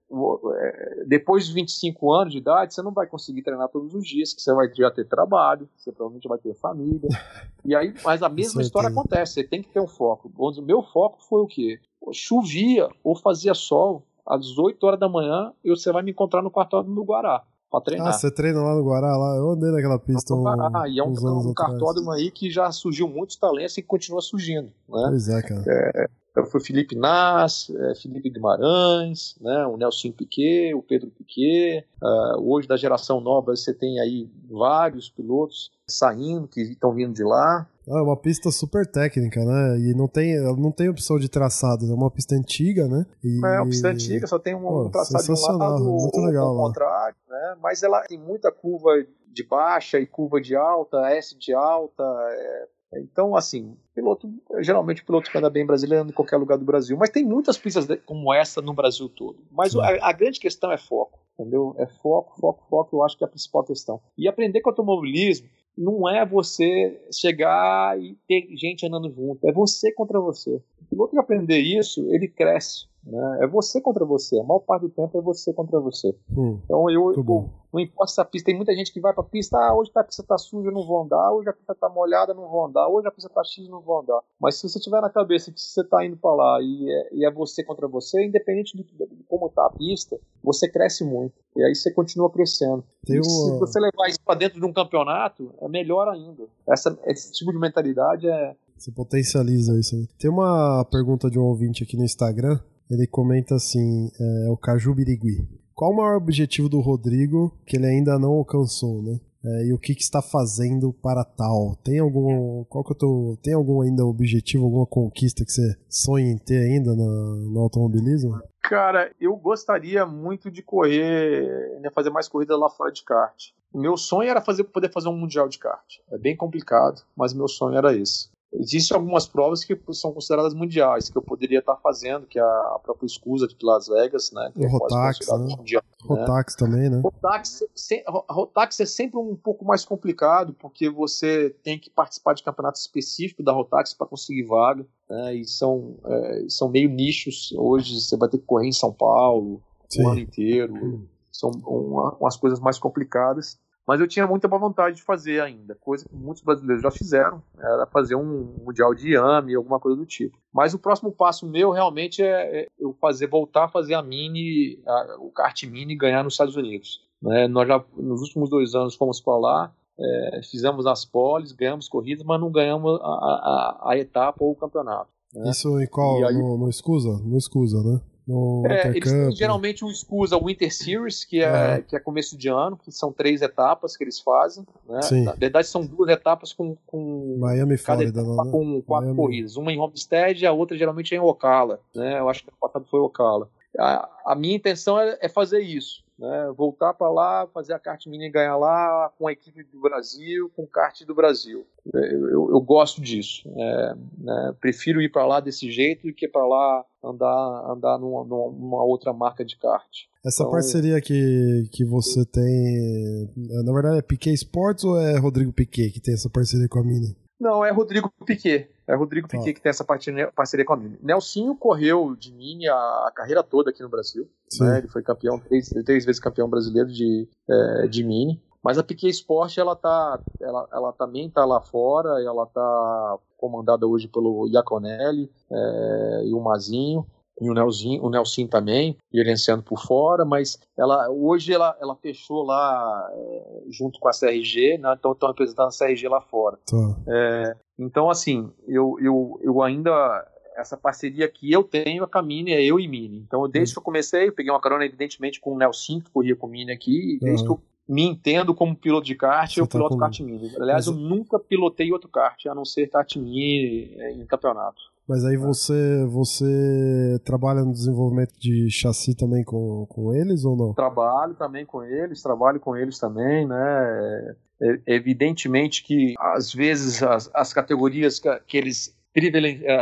É, depois de 25 anos de idade, você não vai conseguir treinar todos os dias, que você vai já ter trabalho, você provavelmente vai ter família. E aí, mas a mesma história acontece, você tem que ter um foco. O meu foco foi o quê? Chovia ou fazia sol, às 8 horas da manhã, e você vai me encontrar no cartódromo do Guará pra treinar. Ah, você treina lá no Guará? Lá? Eu andei naquela pista. Um, ah, e é um, um cartódromo aí que já surgiu muitos talentos e continua surgindo. Né? Pois é, cara. É, foi Felipe Nas, é, Felipe Guimarães, né, o Nelson Piquet, o Pedro Piquet. Uh, hoje, da geração nova, você tem aí vários pilotos saindo, que estão vindo de lá. Ah, é uma pista super técnica, né? E não tem, não tem opção de traçado, é uma pista antiga, né? E... É uma pista antiga, só tem um, Pô, um traçado de um lado, muito legal, o contrário, né? Mas ela tem muita curva de baixa e curva de alta, S de alta, é então, assim, piloto, geralmente o piloto que anda bem brasileiro anda em qualquer lugar do Brasil, mas tem muitas pistas como essa no Brasil todo. Mas a, a, grande questão é foco, entendeu? É foco, foco, foco, eu acho que é a principal questão. E aprender com automobilismo não é você chegar e ter gente andando junto, é você contra você. O piloto que aprender isso, ele cresce. Né? É você contra você. A maior parte do tempo é você contra você. Hum, então eu, eu não importa se a pista. Tem muita gente que vai pra pista. Ah, hoje a pista tá suja, não vou andar. Hoje a pista tá molhada, não vou andar. Hoje a pista tá X, não vou andar. Mas se você tiver na cabeça que você tá indo para lá e é, e é, você contra você, independente de, de, como tá a pista, você cresce muito. E aí você continua crescendo. Uma... Se você levar isso para dentro de um campeonato, é melhor ainda. Essa, esse tipo de mentalidade é. Você potencializa isso. Né? Tem uma pergunta de um ouvinte aqui no Instagram ele comenta assim, é, o Caju Birigui. Qual o maior objetivo do Rodrigo que ele ainda não alcançou, né? É, e o que, que, está fazendo para tal? Tem algum, qual que eu tô, tem algum ainda objetivo, alguma conquista que você sonha em ter ainda no, no automobilismo? Cara, eu gostaria muito de correr, né, fazer mais corrida lá fora de kart. Meu sonho era fazer, poder fazer um mundial de kart. É bem complicado, mas meu sonho era esse. Existem algumas provas que são consideradas mundiais, que eu poderia estar fazendo, que é a própria Escusa de Las Vegas, né? o Rotax, né? Mundial, Rotax né? também, né? Rotax, se, Rotax é sempre um pouco mais complicado, porque você tem que participar de campeonato específico da Rotax para conseguir vaga, né? E são, é, são meio nichos. Hoje você vai ter que correr em São Paulo Sim. o ano inteiro. São uma, umas coisas mais complicadas. Mas eu tinha muita vontade de fazer ainda, coisa que muitos brasileiros já fizeram, era fazer um mundial de IAME, alguma coisa do tipo. Mas o próximo passo meu realmente é, é eu fazer voltar a fazer a mini, a, o kart mini ganhar nos Estados Unidos. Né? Nós já nos últimos dois anos fomos para lá, é, fizemos as poles, ganhamos corridas, mas não ganhamos a, a, a etapa ou o campeonato. Né? Isso em qual? Aí, no, no Escusa? No Escusa, né? No É, eles têm geralmente o SCU usa o Winter Series, que é, Aham. que é começo de ano, que são três etapas que eles fazem. Né? Sim. Na verdade, são duas etapas com, com Miami cada Flórida, etapa né? com quatro Miami. corridas. Uma em Homestead e a outra geralmente é em Ocala. Né? Eu acho que o passado foi Ocala. A, a minha intenção é, é fazer isso. Né? Voltar para lá, fazer a kart mini e ganhar lá com a equipe do Brasil, com o kart do Brasil. Eu, eu- eu gosto disso. É, né? Prefiro ir para lá desse jeito do que para lá andar, andar numa, numa- numa outra marca de kart. Essa Então- parceria que, que você tem, é, na verdade é Piquet Sports ou é Rodrigo Piquet que tem essa parceria com a Mini? Não, é Rodrigo Piquet. É Rodrigo Tá. Piquet que tem essa parceria com a Mini. Nelsinho correu de Mini a, carreira toda aqui no Brasil. Né? Ele foi campeão, três, três vezes campeão brasileiro de, é, de Mini. Mas a Piquet Sport, ela, tá, ela, ela também está lá fora, ela está comandada hoje pelo Iaconelli é, e o Mazinho. E o Nelzinho, o Nelson também, gerenciando por fora, mas ela hoje ela, ela fechou lá é, junto com a CRG, né? então estão representando a CRG lá fora. Tá. Então, assim, eu, eu, eu ainda. Essa parceria que eu tenho com a Mini é eu e Mini. Então, desde que eu comecei, eu peguei uma carona, evidentemente, com o Nelson, que corria com o Mini aqui, e desde Aham. que eu me entendo como piloto de kart, Você eu tá piloto com- kart Mini. Aliás, Mas- eu nunca pilotei outro kart, a não ser kart Mini eh, em campeonato. Mas aí você, você trabalha no desenvolvimento de chassi também com, com eles ou não? Trabalho também com eles, trabalho com eles também, né? É, evidentemente que às vezes as, as categorias que, que eles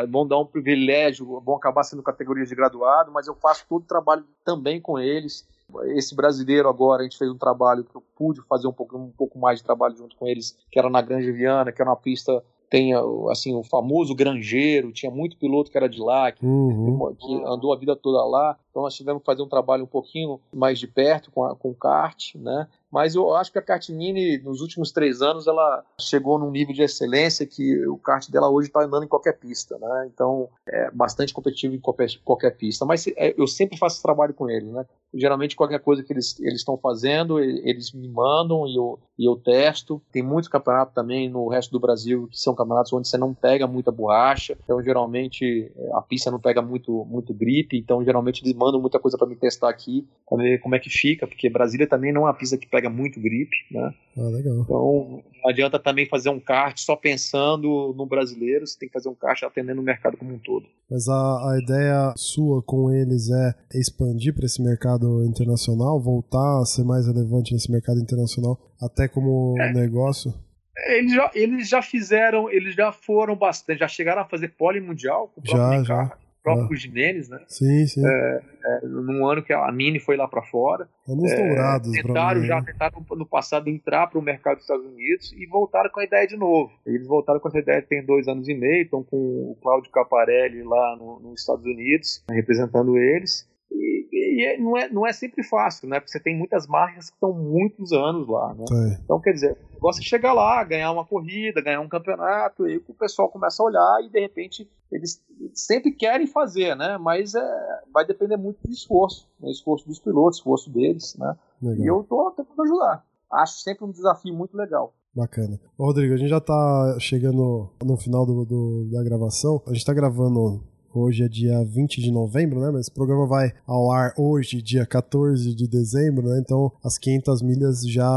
vão dar um privilégio, vão acabar sendo categorias de graduado, mas eu faço todo o trabalho também com eles. Esse brasileiro agora, a gente fez um trabalho que eu pude fazer um pouco, um pouco mais de trabalho junto com eles, que era na Granja Viana, que era uma pista tem assim o famoso granjeiro, tinha muito piloto que era de lá, que Uhum. que andou a vida toda lá. Então nós tivemos que fazer um trabalho um pouquinho mais de perto com, a, com o kart, né? Mas eu acho que a kart mini, nos últimos três anos, ela chegou num nível de excelência que o kart dela hoje está andando em qualquer pista, né? Então é bastante competitivo em qualquer, qualquer pista. Mas é, eu sempre faço trabalho com eles, né? Geralmente qualquer coisa que eles estão fazendo, eles me mandam e eu, e eu testo. Tem muitos campeonatos também no resto do Brasil que são campeonatos onde você não pega muita borracha. Então geralmente é, a pista não pega muito muito gripe. Então geralmente eles mandam muita coisa para me testar aqui, para ver como é que fica, porque Brasília também não é uma pista que pega muito gripe, né? Ah, legal. Então não adianta também fazer um kart só pensando no brasileiro. Você tem que fazer um kart atendendo o mercado como um todo. Mas a, a ideia sua com eles é expandir para esse mercado internacional, voltar a ser mais relevante nesse mercado internacional, até como É. negócio? Eles já, eles já fizeram, eles já foram bastante, já chegaram a fazer pole mundial com o próprio Já, já. Próprio Ah. Jimenez, né? Sim, sim. É, num ano que a Mini foi lá para fora. Anos dourados pra tentaram já tentaram no passado entrar para o mercado dos Estados Unidos e voltaram com a ideia de novo. Eles voltaram com essa ideia tem dois anos e meio, estão com o Claudio Caparelli lá no- nos Estados Unidos representando eles. E, e é- não, é, não é sempre fácil, né? Porque você tem muitas marcas que estão muitos anos lá, né? Tá. Então, quer dizer, o negócio é chegar lá, ganhar uma corrida, ganhar um campeonato, e aí o pessoal começa a olhar e de repente eles sempre querem fazer, né? Mas é, vai depender muito do esforço, né? esforço dos pilotos, esforço deles, né? Legal. E eu tô tentando ajudar. Acho sempre um desafio muito legal. Bacana. Ô, Rodrigo, a gente já tá chegando no final do, do- da gravação. A gente tá gravando. Hoje é dia 20 de novembro, né? Mas esse programa vai ao ar hoje, dia 14 de dezembro, né? Então as 500 milhas já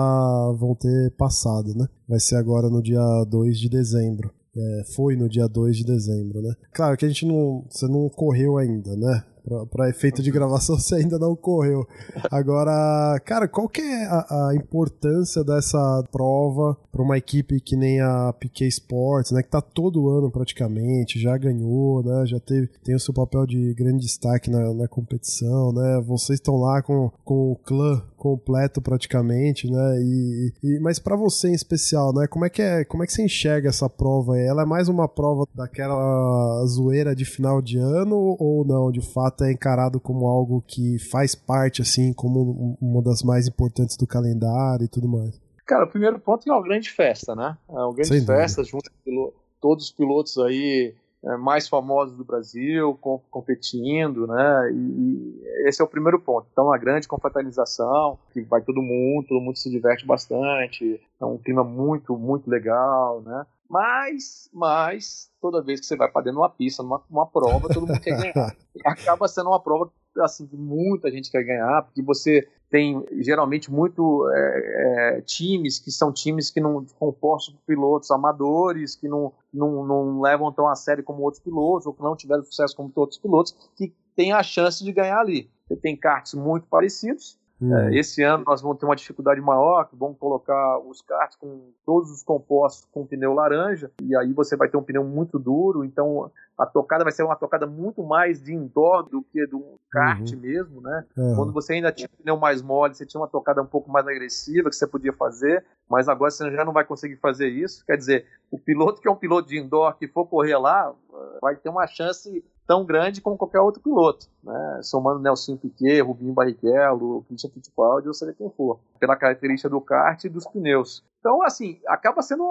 vão ter passado, né? Vai ser agora no dia 2 de dezembro. É, foi no dia 2 de dezembro, né? Claro que a gente não. Você não correu ainda, né? Pra efeito de gravação, você ainda não correu. Agora, cara, qual que é a, a importância dessa prova para uma equipe que nem a Piquet Sports, né? Que tá todo ano praticamente, já ganhou, né? Já teve, tem o seu papel de grande destaque na, na competição, né? Vocês estão lá com, com o clã completo praticamente, né? E, e mas para você em especial, né? Como é que é? Como é que você enxerga essa prova? Ela é mais uma prova daquela zoeira de final de ano ou não? De fato é encarado como algo que faz parte assim, como uma das mais importantes do calendário e tudo mais. Cara, o primeiro ponto é uma grande festa, né? É uma grande Sem dúvida. festa, junto com todos os pilotos aí é, mais famosos do Brasil com- competindo, né? E, e esse é o primeiro ponto. Então, uma grande confraternização, que vai todo mundo, todo mundo se diverte bastante, é um clima muito, muito legal, né? Mas, mas, toda vez que você vai para dentro de uma pista, numa, numa prova, todo mundo quer ganhar. acaba sendo uma prova assim, que muita gente quer ganhar, porque você tem geralmente muito é, é, times que são times que não compostos por pilotos amadores, que não, não, não levam tão a sério como outros pilotos, ou que não tiveram sucesso como outros pilotos, que tem a chance de ganhar ali. Você tem karts muito parecidos, É, esse ano nós vamos ter uma dificuldade maior, vamos colocar os karts com todos os compostos com pneu laranja, e aí você vai ter um pneu muito duro, então a tocada vai ser uma tocada muito mais de indoor do que do kart uhum. mesmo, né? Uhum. Quando você ainda tinha pneu mais mole, você tinha uma tocada um pouco mais agressiva que você podia fazer, mas agora você já não vai conseguir fazer isso. Quer dizer, o piloto que é um piloto de indoor que for correr lá, vai ter uma chance tão grande como qualquer outro piloto, né? somando Nelson Piquet, Rubinho Barrichello, Christian Fittipaldi, ou seja quem for, pela característica do kart e dos pneus. Então, assim, acaba sendo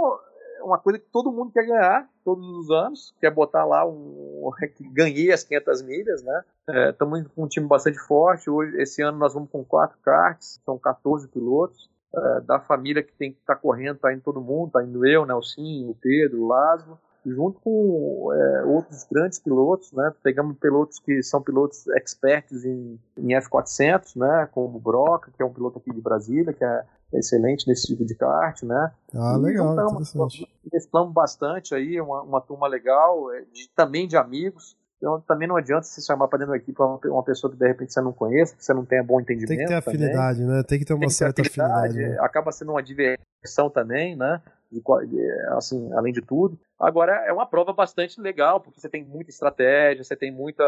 uma coisa que todo mundo quer ganhar todos os anos, quer botar lá um que ganhei as 500 milhas, né? Estamos é, com um time bastante forte. Hoje, esse ano nós vamos com quatro karts, são 14 pilotos. É, da família que tem que estar tá correndo, tá indo todo mundo, tá indo eu, Nelson, o Pedro, o Laszlo junto com é, outros grandes pilotos, né? Pegamos pilotos que são pilotos expertos em, em F400, né? Como o Broca, que é um piloto aqui de Brasília, que é excelente nesse tipo de kart, né? Ah, e legal, interessante. Mesclamos bastante aí, uma, uma turma legal, é, de, também de amigos. Então também não adianta se chamar para dentro da equipe uma, uma pessoa que de repente você não conhece, que você não tenha bom entendimento. Tem que ter afinidade, também. né? Tem que ter uma certa afinidade. afinidade né? Acaba sendo uma diversão também, né? assim, além de tudo. Agora, é uma prova bastante legal, porque você tem muita estratégia, você tem muita.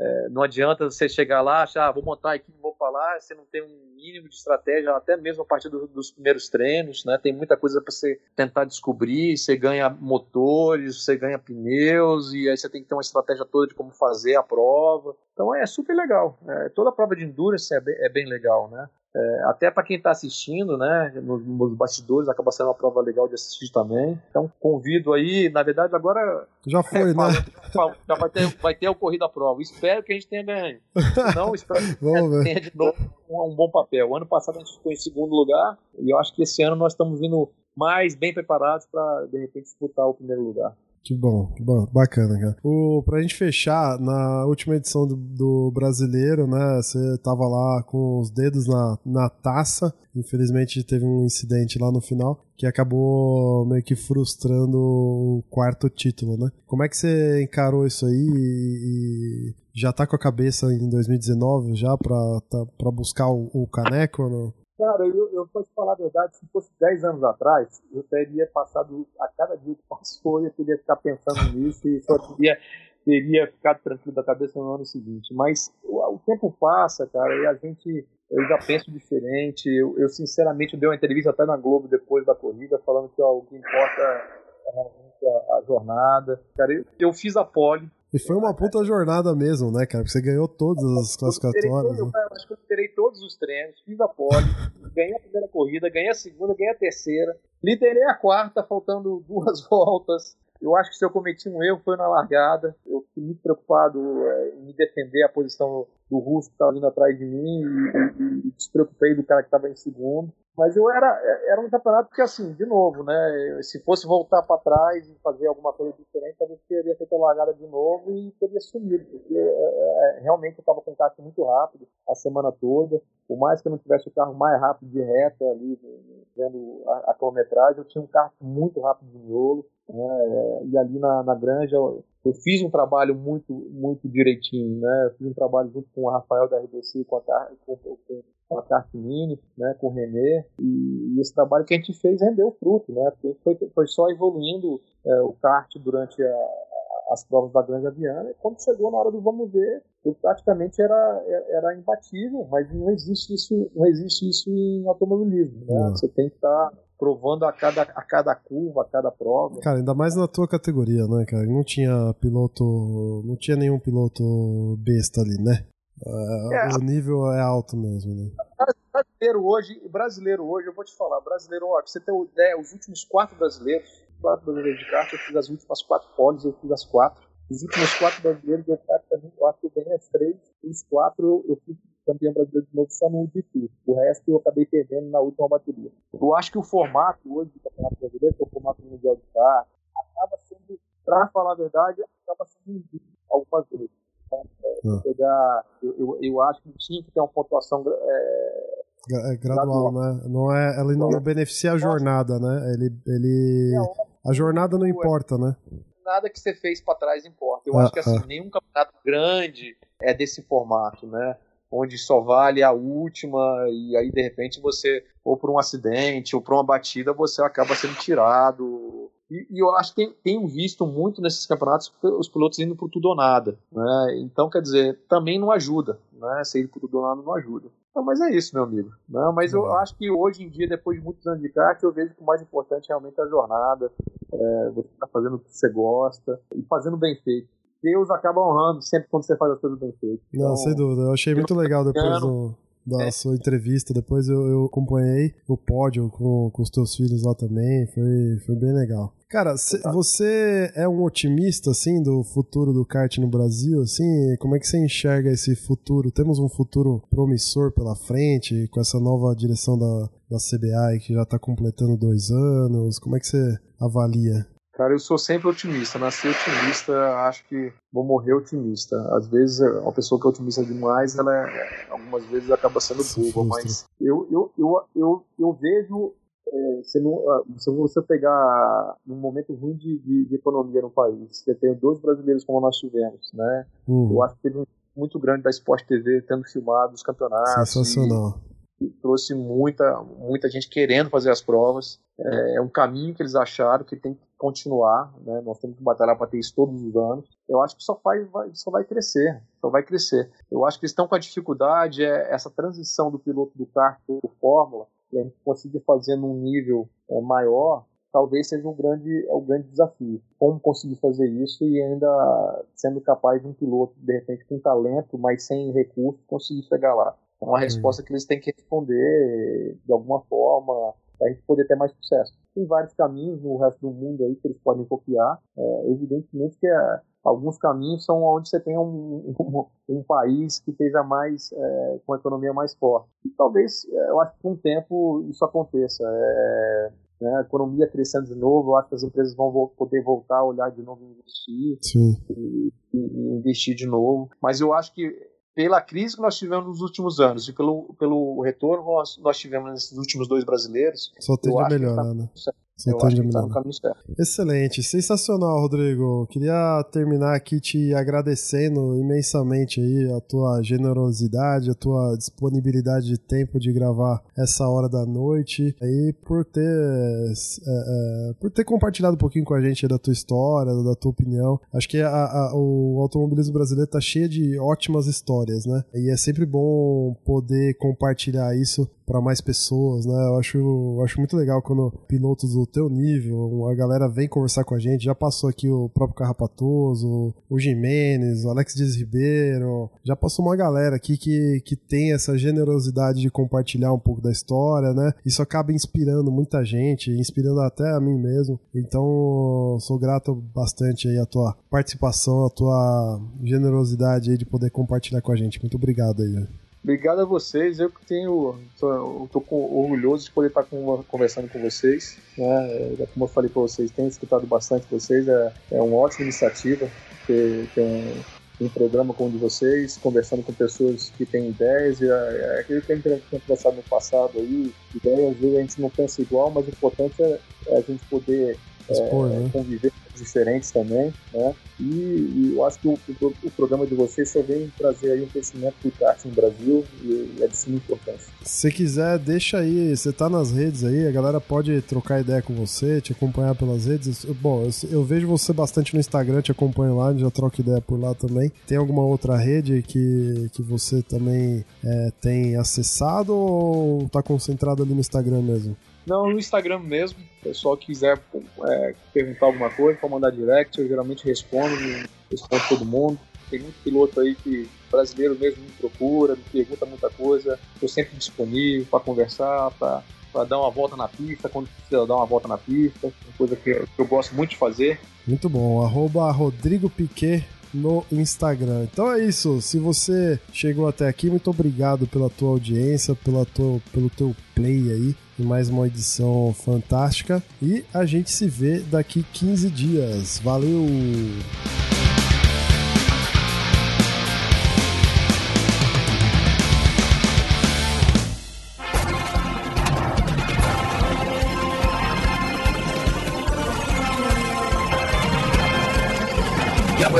É, não adianta você chegar lá, achar, ah, vou montar aqui, vou para lá, você não tem um mínimo de estratégia, até mesmo a partir do, dos primeiros treinos, né? Tem muita coisa para você tentar descobrir, você ganha motores, você ganha pneus, e aí você tem que ter uma estratégia toda de como fazer a prova. Então é super legal. É, toda a prova de endurance é bem, é bem legal, né? É, até para quem está assistindo, né, nos, nos, bastidores, acaba sendo uma prova legal de assistir também. Então, convido aí, na verdade, agora. Já foi, é, né? Já vai ter, vai ter o Corrida Prova. Espero que a gente tenha ganho. Não, espero que tenha de novo um, um, bom papel. O ano passado a gente ficou em segundo lugar, e eu acho que esse ano nós estamos vindo mais bem preparados para, de repente, disputar o primeiro lugar. Que bom, que bom, bacana, cara. O, pra gente fechar, na última edição do, do brasileiro, né, você tava lá com os dedos na, na taça, infelizmente teve um incidente lá no final, que acabou meio que frustrando o quarto título, né? Como é que você encarou isso aí e, já tá com a cabeça em 2019 já pra, tá, pra buscar o, o caneco? Cara, eu, eu te falar a verdade, se fosse 10 anos atrás, eu teria passado, a cada dia que passou, eu teria ficar pensando nisso e só teria, teria ficado tranquilo da cabeça no ano seguinte. Mas o, o tempo passa, cara, e a gente, eu já penso diferente. Eu, eu sinceramente, dei uma entrevista até na Globo depois da corrida, falando que ó, o que importa é realmente a, a jornada. Cara, eu, eu fiz a pole, e foi uma puta jornada mesmo, né, cara? Porque você ganhou todas as classificatórias. Eu, né? eu acho que eu liderei todos os treinos, fiz a pole, ganhei a primeira corrida, ganhei a segunda, ganhei a terceira, liderei a quarta, faltando duas voltas. Eu acho que se eu cometi um erro foi na largada. Eu fiquei muito preocupado é, em defender a posição do russo que estava vindo atrás de mim e, e, despreocupei do cara que estava em segundo. Mas eu era, era um campeonato que, assim, de novo, né? Se fosse voltar para trás e fazer alguma coisa diferente, talvez teria feito a largada de novo e teria sumido, porque é, é, realmente eu estava com o carro muito rápido a semana toda. Por mais que eu não tivesse o carro mais rápido de reta ali, vendo a, a quilometragem, eu tinha um carro muito rápido de miolo. Né? E ali na, na granja eu, eu fiz um trabalho muito, muito direitinho, né? Eu fiz um trabalho junto com o Rafael da RBC, com a, com, com, com a Cartmini, né, com o Renê, e, e, esse trabalho que a gente fez rendeu fruto, né, porque foi, foi só evoluindo é, o kart durante a, as provas da Grande Aviana, e quando chegou na hora do vamos ver, eu praticamente era, era imbatível, mas não existe isso, não existe isso em automobilismo, né? Você tem que estar tá provando a cada, a cada curva, a cada prova. Cara, ainda mais na tua categoria, né, cara? Não tinha piloto, não tinha nenhum piloto besta ali, né? É, o nível é alto mesmo, né? Brasileiro hoje, brasileiro hoje, eu vou te falar, brasileiro, ó, pra você ter ideia, os últimos quatro brasileiros, quatro brasileiros de kart, eu fiz as últimas quatro poles, eu fiz as quatro. Os últimos quatro brasileiros, eu praticamente, eu acho que eu ganhei as três, os quatro eu, eu fiz campeão brasileiro de novo só no UDP. O resto eu acabei perdendo na última bateria. Eu acho que o formato hoje do Campeonato Brasileiro, que é o formato mundial de kart, acaba sendo, para falar a verdade, acaba sendo injusto algumas vezes. Então, é, ah. pegar, eu, eu, eu, acho que tinha que ter uma pontuação é, é gradual, gradual, né? Não é, ela não beneficia a jornada, né? Ele, ele, a jornada não importa, né? Nada que você fez para trás importa. Eu ah, acho que assim, ah. nenhum campeonato grande é desse formato, né? Onde só vale a última e aí de repente você, ou por um acidente, ou por uma batida, você acaba sendo tirado. E, e eu acho que tem, tenho visto muito nesses campeonatos os pilotos indo por tudo ou nada. Né? Então, quer dizer, também não ajuda. Né? Ser por tudo ou nada não ajuda. Não, mas é isso, meu amigo. Não, mas eu acho que hoje em dia, depois de muitos anos de kart, eu vejo que o mais importante realmente é a jornada. É, você está fazendo o que você gosta e fazendo bem feito. Deus acaba honrando sempre quando você faz as coisas bem feitas. Não, então, sem dúvida. Eu achei muito legal depois do, da é. sua entrevista. Depois eu, eu acompanhei o pódio com, com os teus filhos lá também. Foi, foi bem legal. Cara, cê, você é um otimista, assim, do futuro do kart no Brasil, assim? Como é que você enxerga esse futuro? Temos um futuro promissor pela frente, com essa nova direção da, da CBA que já está completando dois anos. Como é que você avalia? Cara, eu sou sempre otimista. Nasci otimista, acho que vou morrer otimista. Às vezes, uma pessoa que é otimista demais, ela é, algumas vezes acaba sendo boba, mas eu, eu, eu, eu, eu vejo é, se, não, ah, se você pegar um momento ruim de, de, de, economia no país, você tem dois brasileiros como nós tivemos, né? Uhum. Eu acho que teve um muito grande da Sport TV tendo filmado os campeonatos. Sensacional. E, e trouxe muita, muita gente querendo fazer as provas. É, é, um caminho que eles acharam que tem que continuar, né? Nós temos que batalhar para ter isso todos os anos. Eu acho que só vai, vai, só vai crescer, só vai crescer. Eu acho que eles estão com a dificuldade é essa transição do piloto do kart para o Fórmula e a gente conseguir fazer num nível é, maior, talvez seja um grande, é um grande desafio. Como conseguir fazer isso e ainda sendo capaz de um piloto, de repente, com talento, mas sem recursos, conseguir chegar lá. É uma resposta que eles têm que responder de alguma forma para a gente poder ter mais sucesso. Tem vários caminhos no resto do mundo aí que eles podem copiar. É, evidentemente que é, alguns caminhos são onde você tem um, um, um país que esteja mais é, com a economia mais forte. E talvez, é, eu acho que com o tempo isso aconteça. É, né, a economia crescendo de novo, eu acho que as empresas vão poder voltar a olhar de novo e investir e, e, investir de novo. Mas eu acho que pela crise que nós tivemos nos últimos anos e pelo, pelo retorno que nós, nós tivemos nesses últimos dois brasileiros, só tende a melhorar, tá, né? Eu acho que tá no caminho certo. Excelente, sensacional, Rodrigo. Queria terminar aqui te agradecendo imensamente aí a tua generosidade, a tua disponibilidade de tempo de gravar essa hora da noite e por ter é, é, por ter compartilhado um pouquinho com a gente da tua história, da tua opinião. Acho que a, a, o automobilismo brasileiro tá cheio de ótimas histórias, né? E é sempre bom poder compartilhar isso para mais pessoas, né? Eu acho, eu acho muito legal quando pilotos do teu nível, a galera vem conversar com a gente. Já passou aqui o próprio Carrapatoso, o Jimenez, o Alex Dias Ribeiro. Já passou uma galera aqui que, que tem essa generosidade de compartilhar um pouco da história, né? Isso acaba inspirando muita gente, inspirando até a mim mesmo. Então, sou grato bastante aí a tua participação, a tua generosidade aí de poder compartilhar com a gente. Muito obrigado aí. Obrigado a vocês. Eu que tenho, tô, tô orgulhoso de poder estar com, conversando com vocês. Né? É, como eu falei para vocês, tenho escutado bastante vocês. É, é uma ótima iniciativa ter, ter um, um, programa como o de vocês, conversando com pessoas que têm ideias. É, é aquilo que a gente tinha conversado no passado aí, ideias, às vezes a gente não pensa igual, mas o importante é, é a gente poder Expor, é, né? conviver diferentes também, né? E, e eu acho que o, o, o, programa de vocês só vem trazer aí um crescimento do kart no Brasil e, e é de suma importância. Se quiser, deixa aí, você tá nas redes aí, a galera pode trocar ideia com você, te acompanhar pelas redes. Bom, eu, eu vejo você bastante no Instagram, te acompanho lá, já troco ideia por lá também. Tem alguma outra rede que, que você também é, tem acessado ou tá concentrado ali no Instagram mesmo? Não, no Instagram mesmo. O pessoal quiser é, perguntar alguma coisa, pode mandar direct, eu geralmente respondo, respondo todo mundo. Tem muito piloto aí que brasileiro mesmo me procura, me pergunta muita coisa. Estou sempre disponível para conversar, para dar uma volta na pista, quando precisa dar uma volta na pista, uma coisa que, que eu gosto muito de fazer. Muito bom. Arroba Rodrigo Piquet no Instagram. Então é isso. Se você chegou até aqui, muito obrigado pela tua audiência, pela tua, pelo teu play aí em mais uma edição fantástica. E a gente se vê daqui 15 dias. Valeu!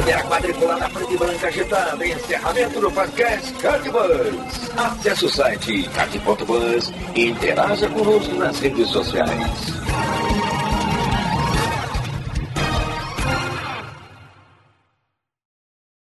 Bandeira quadriculada preta e branca agitando. Encerramento do podcast Cardbus. Acesse o site card.bus e interaja conosco nas redes sociais.